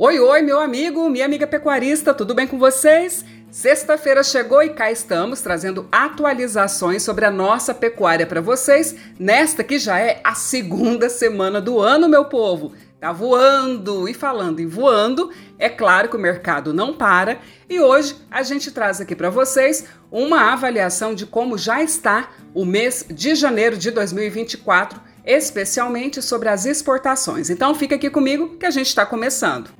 Oi, oi, meu amigo, minha amiga pecuarista, tudo bem com vocês? Sexta-feira chegou e cá estamos trazendo atualizações sobre a nossa pecuária para vocês, nesta que já é a segunda semana do ano, meu povo. Tá voando! E falando em voando, é claro que o mercado não para e hoje a gente traz aqui para vocês uma avaliação de como já está o mês de janeiro de 2024, especialmente sobre as exportações. Então fica aqui comigo que a gente está começando.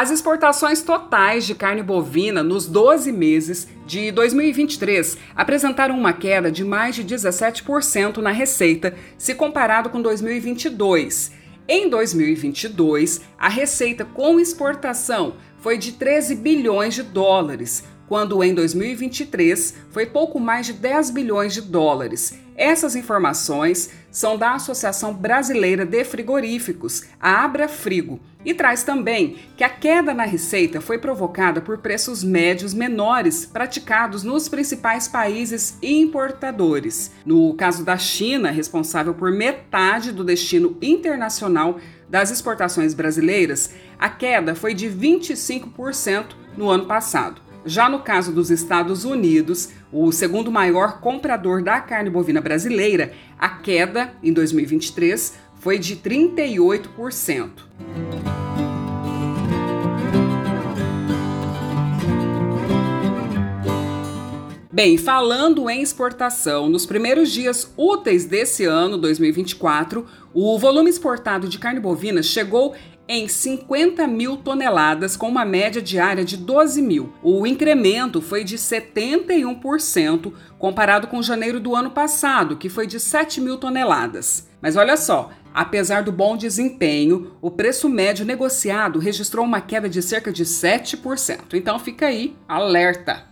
As exportações totais de carne bovina nos 12 meses de 2023 apresentaram uma queda de mais de 17% na receita, se comparado com 2022. Em 2022, a receita com exportação foi de 13 bilhões de dólares, quando em 2023 foi pouco mais de 10 bilhões de dólares. Essas informações são da Associação Brasileira de Frigoríficos, a Abrafrigo, e traz também que a queda na receita foi provocada por preços médios menores praticados nos principais países importadores. No caso da China, responsável por metade do destino internacional das exportações brasileiras, a queda foi de 25% no ano passado. Já no caso dos Estados Unidos, o segundo maior comprador da carne bovina brasileira, a queda em 2023 foi de 38%. Bem, falando em exportação, nos primeiros dias úteis desse ano, 2024, o volume exportado de carne bovina chegou em 50 mil toneladas, com uma média diária de 12 mil. O incremento foi de 71% comparado com janeiro do ano passado, que foi de 7 mil toneladas. Mas olha só, Apesar do bom desempenho, o preço médio negociado registrou uma queda de cerca de 7%. Então fica aí, alerta!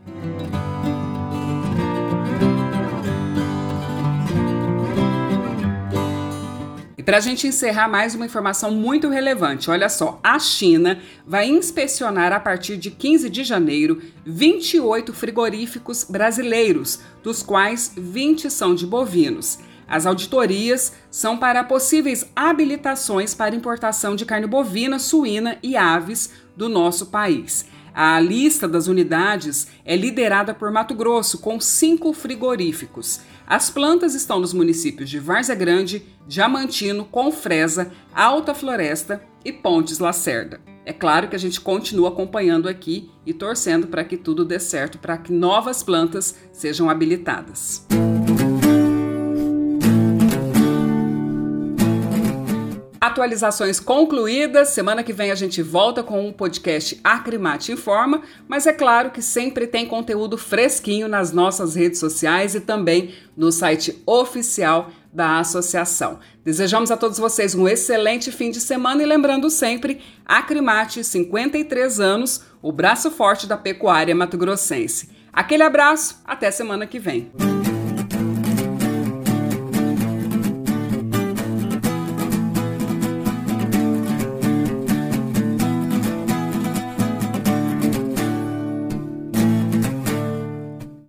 Para a gente encerrar mais uma informação muito relevante, olha só, a China vai inspecionar a partir de 15 de janeiro 28 frigoríficos brasileiros, dos quais 20 são de bovinos. As auditorias são para possíveis habilitações para importação de carne bovina, suína e aves do nosso país. A lista das unidades é liderada por Mato Grosso, com cinco frigoríficos. As plantas estão nos municípios de Várzea Grande, Diamantino, Confresa, Alta Floresta e Pontes Lacerda. É claro que a gente continua acompanhando aqui e torcendo para que tudo dê certo, para que novas plantas sejam habilitadas. Atualizações concluídas. Semana que vem a gente volta com um podcast Acrimate Informa, mas é claro que sempre tem conteúdo fresquinho nas nossas redes sociais e também no site oficial da associação. Desejamos a todos vocês um excelente fim de semana e lembrando sempre, Acrimate, 53 anos, o braço forte da pecuária mato-grossense. Aquele abraço, até semana que vem.